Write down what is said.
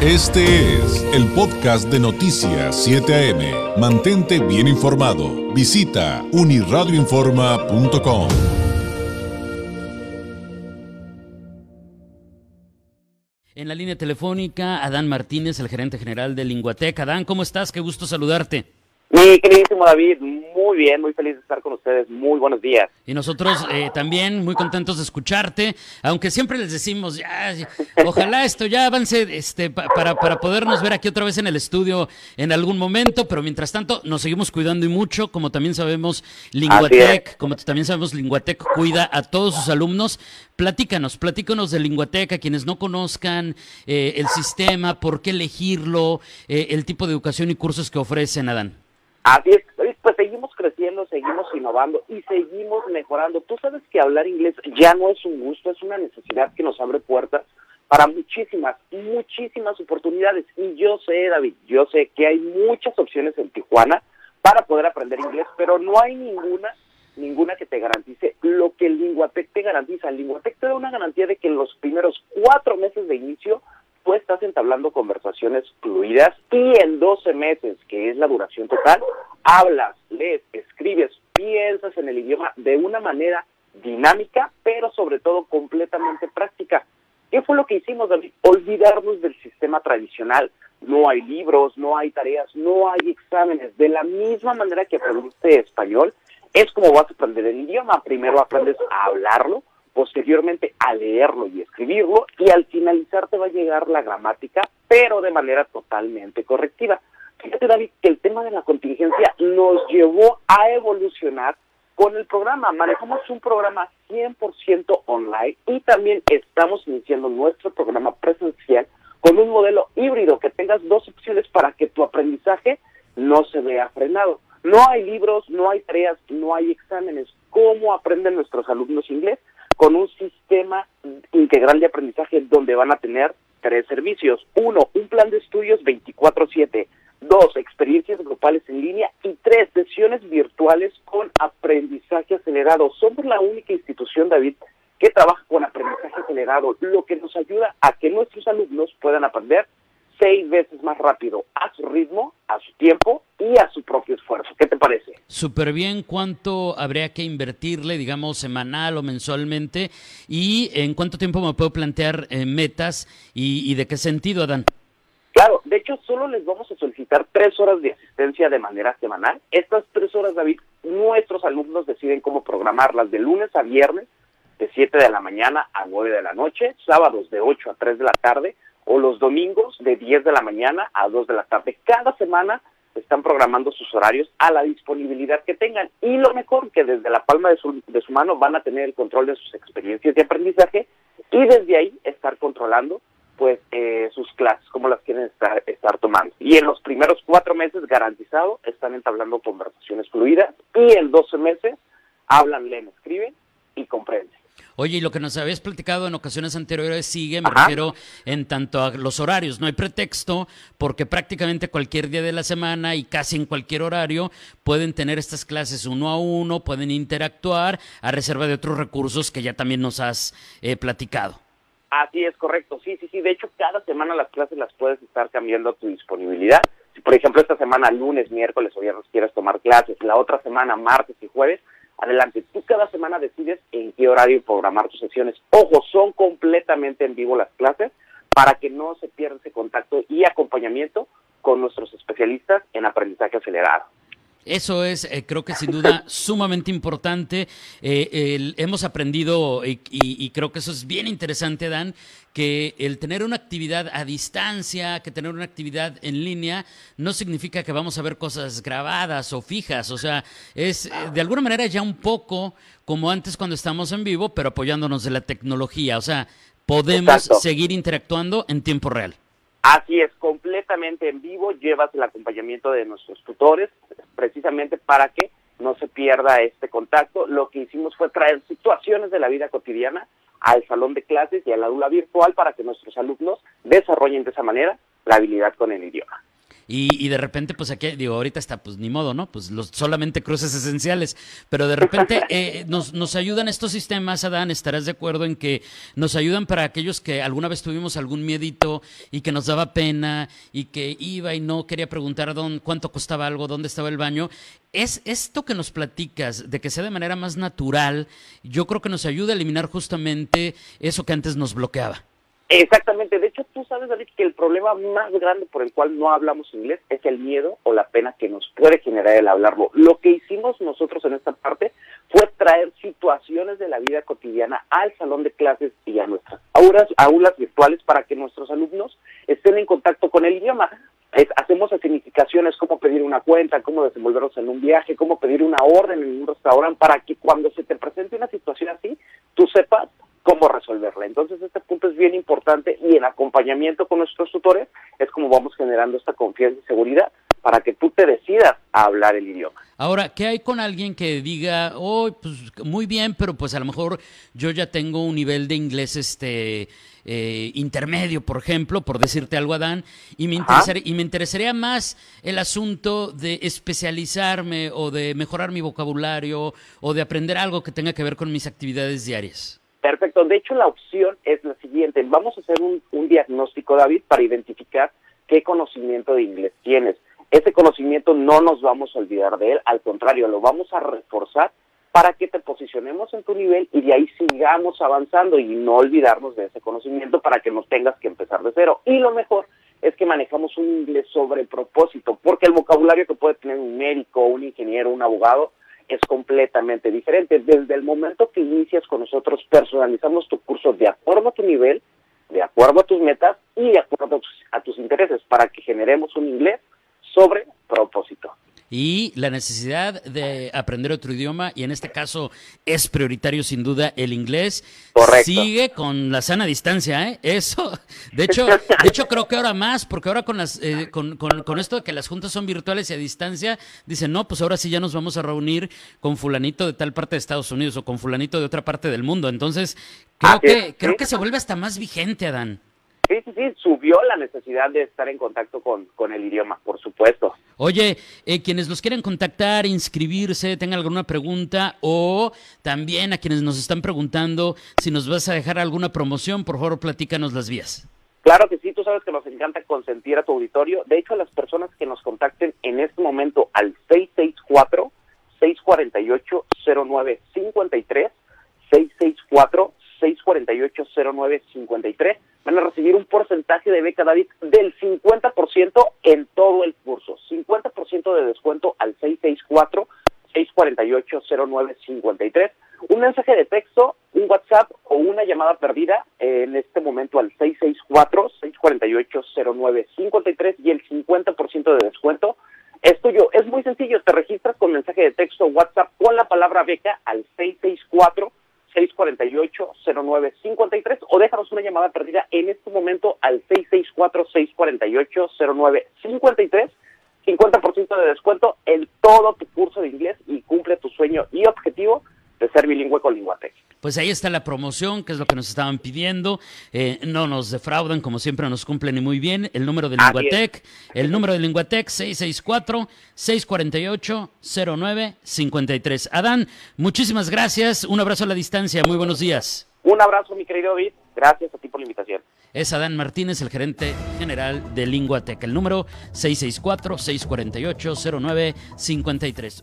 Este es el podcast de Noticias 7 AM. Mantente bien informado. Visita uniradioinforma.com. En la línea telefónica, Adán Martínez, el gerente general de Linguatec. Adán, ¿cómo estás? Qué gusto saludarte. Mi queridísimo David, muy bien, muy feliz de estar con ustedes. Muy buenos días. Y nosotros eh, también muy contentos de escucharte, aunque siempre les decimos, ya, ojalá esto ya avance este, pa- para, para podernos ver aquí otra vez en el estudio en algún momento, pero mientras tanto nos seguimos cuidando y mucho, como también sabemos Linguatec, como también sabemos Linguatec cuida a todos sus alumnos. Platícanos, platícanos de Linguatec, a quienes no conozcan eh, el sistema, por qué elegirlo, eh, el tipo de educación y cursos que ofrecen, Adán. Así es, pues seguimos creciendo, seguimos innovando y seguimos mejorando. Tú sabes que hablar inglés ya no es un gusto, es una necesidad que nos abre puertas para muchísimas, muchísimas oportunidades. Y yo sé, David, yo sé que hay muchas opciones en Tijuana para poder aprender inglés, pero no hay ninguna, ninguna que te garantice lo que el Linguatec te garantiza. El Linguatec te da una garantía de que en los primeros cuatro meses de inicio tú estás entablando conversaciones fluidas y en 12 meses, que es la duración total, hablas, lees, escribes, piensas en el idioma de una manera dinámica, pero sobre todo completamente práctica. ¿Qué fue lo que hicimos, David? Olvidarnos del sistema tradicional. No hay libros, no hay tareas, no hay exámenes. De la misma manera que aprendiste español, es como vas a aprender el idioma. Primero aprendes a hablarlo, posteriormente a leerlo y escribirlo, y al finalizar te va a llegar la gramática, pero de manera totalmente correctiva. Fíjate, David, que el tema de la contingencia nos llevó a evolucionar con el programa. Manejamos un programa 100% online y también estamos iniciando nuestro programa presencial con un modelo híbrido que tengas dos opciones para que tu aprendizaje no se vea frenado. No hay libros, no hay tareas, no hay exámenes. ¿Cómo aprenden nuestros alumnos inglés? Con un sistema integral de aprendizaje donde van a tener tres servicios. Uno, un plan de estudios 24/7. Dos, experiencias grupales en línea. Y tres, sesiones virtuales con aprendizaje acelerado. Somos la única institución, David, que trabaja con aprendizaje acelerado, lo que nos ayuda a que nuestros alumnos puedan aprender seis veces más rápido, a su ritmo, a su tiempo y a su propio esfuerzo. ¿Qué te parece? Súper bien, ¿cuánto habría que invertirle, digamos, semanal o mensualmente? ¿Y en cuánto tiempo me puedo plantear eh, metas y, y de qué sentido, Adán? Claro, de hecho solo les vamos a solicitar tres horas de asistencia de manera semanal. Estas tres horas, David, nuestros alumnos deciden cómo programarlas de lunes a viernes, de 7 de la mañana a 9 de la noche, sábados de 8 a 3 de la tarde, o los domingos de 10 de la mañana a 2 de la tarde. Cada semana están programando sus horarios a la disponibilidad que tengan. Y lo mejor, que desde la palma de su, de su mano van a tener el control de sus experiencias de aprendizaje y desde ahí estar controlando pues eh, sus clases, cómo las quieren estar, estar tomando. Y en los primeros cuatro meses, garantizado, están entablando conversaciones fluidas y en 12 meses hablan, leen, escriben y comprenden. Oye, y lo que nos habías platicado en ocasiones anteriores sigue, me Ajá. refiero en tanto a los horarios. No hay pretexto porque prácticamente cualquier día de la semana y casi en cualquier horario pueden tener estas clases uno a uno, pueden interactuar a reserva de otros recursos que ya también nos has eh, platicado. Así es, correcto. Sí, sí, sí. De hecho, cada semana las clases las puedes estar cambiando a tu disponibilidad. Si, por ejemplo, esta semana, lunes, miércoles o viernes quieres tomar clases, la otra semana, martes y jueves, adelante. Tú cada semana decides en qué horario programar tus sesiones. Ojo, son completamente en vivo las clases para que no se pierda ese contacto y acompañamiento con nuestros especialistas en aprendizaje acelerado. Eso es, eh, creo que sin duda sumamente importante. Eh, el- hemos aprendido, y, y- y creo que eso es bien interesante, Dan, que el tener una actividad a distancia, que tener una actividad en línea, no significa que vamos a ver cosas grabadas o fijas. O sea, es eh, de alguna manera ya un poco como antes cuando estamos en vivo, pero apoyándonos de la tecnología. O sea, podemos Exacto. seguir interactuando en tiempo real. Así es, completamente en vivo, llevas el acompañamiento de nuestros tutores, precisamente para que no se pierda este contacto. Lo que hicimos fue traer situaciones de la vida cotidiana al salón de clases y a la aula virtual para que nuestros alumnos desarrollen de esa manera la habilidad con el idioma. Y, de repente, pues aquí, digo, ahorita está, pues ni modo, ¿no? Pues los, solamente cruces esenciales. Pero de repente eh, nos, nos ayudan estos sistemas, Adán, estarás de acuerdo en que nos ayudan para aquellos que alguna vez tuvimos algún miedito y que nos daba pena y que iba y no quería preguntar dónde, cuánto costaba algo, dónde estaba el baño. Es esto que nos platicas, de que sea de manera más natural, yo creo que nos ayuda a eliminar justamente eso que antes nos bloqueaba. Exactamente, de hecho tú sabes, David, que el problema más grande por el cual no hablamos inglés es el miedo o la pena que nos puede generar el hablarlo. Lo que hicimos nosotros en esta parte fue traer situaciones de la vida cotidiana al salón de clases y a nuestras aulas, aulas virtuales para que nuestros alumnos estén en contacto con el idioma. hacemos significaciones, cómo pedir una cuenta, cómo desenvolvernos en un viaje, cómo pedir una orden en un restaurante, para que cuando se te presente una situación así, tú sepas resolverla. Entonces este punto es bien importante y en acompañamiento con nuestros tutores es como vamos generando esta confianza y seguridad para que tú te decidas a hablar el idioma. Ahora, ¿qué hay con alguien que diga, oh, pues muy bien, pero pues a lo mejor yo ya tengo un nivel de inglés este eh, intermedio, por ejemplo, por decirte algo, Adán, y me, interesaría, y me interesaría más el asunto de especializarme o de mejorar mi vocabulario o de aprender algo que tenga que ver con mis actividades diarias? Perfecto. De hecho, la opción es la siguiente. Vamos a hacer un, diagnóstico, David, para identificar qué conocimiento de inglés tienes. Ese conocimiento no nos vamos a olvidar de él, al contrario, lo vamos a reforzar para que te posicionemos en tu nivel y de ahí sigamos avanzando y no olvidarnos de ese conocimiento para que no tengas que empezar de cero. Y lo mejor es que manejamos un inglés sobre propósito, porque el vocabulario que puede tener un médico, un ingeniero, un abogado, es completamente diferente. Desde el momento que inicias con nosotros, personalizamos tu curso de acuerdo a tu nivel, de acuerdo a tus metas y de acuerdo a tus intereses para que generemos un inglés sobre propósito y la necesidad de aprender otro idioma, y en este caso es prioritario sin duda el inglés, sigue con la sana distancia, ¿eh? Eso, de hecho, de hecho creo que ahora más, porque ahora con, las, eh, con, con, esto de que las juntas son virtuales y a distancia, dicen, no, pues ahora sí ya nos vamos a reunir con fulanito de tal parte de Estados Unidos o con fulanito de otra parte del mundo, entonces creo, que, creo que se vuelve hasta más vigente, Adán. Sí, sí, sí, subió la necesidad de estar en contacto con, con el idioma, por supuesto. Oye, eh, quienes los quieren contactar, inscribirse, tengan alguna pregunta o también a quienes nos están preguntando si nos vas a dejar alguna promoción, por favor, platícanos las vías. Claro que sí, tú sabes que nos encanta consentir a tu auditorio. De hecho, a las personas que nos contacten en este momento al 664 648 0953 664 648-0953. Van a recibir un porcentaje de beca David del 50% en todo el curso. 50% de descuento al 664-648-0953. Un mensaje de texto, un WhatsApp o una llamada perdida en este momento al 664-648-0953 y el 50% de descuento es tuyo. Es muy sencillo, te registras con mensaje de texto WhatsApp con la palabra beca al 664 648-0953 o déjanos una llamada perdida en este momento al 664-648-0953. 50% de descuento en todo tu curso de inglés y cumple tu sueño y objetivo de ser bilingüe con Linguatec. Pues ahí está la promoción, que es lo que nos estaban pidiendo. Eh, no nos defraudan, como siempre nos cumplen y muy bien. El número de Linguatec, el número de Linguatec 664-648-0953. Adán, muchísimas gracias. Un abrazo a la distancia. Muy buenos días. Un abrazo, mi querido David. Gracias a ti por la invitación. Es Adán Martínez, el gerente general de Linguatec. El número 664-648-0953.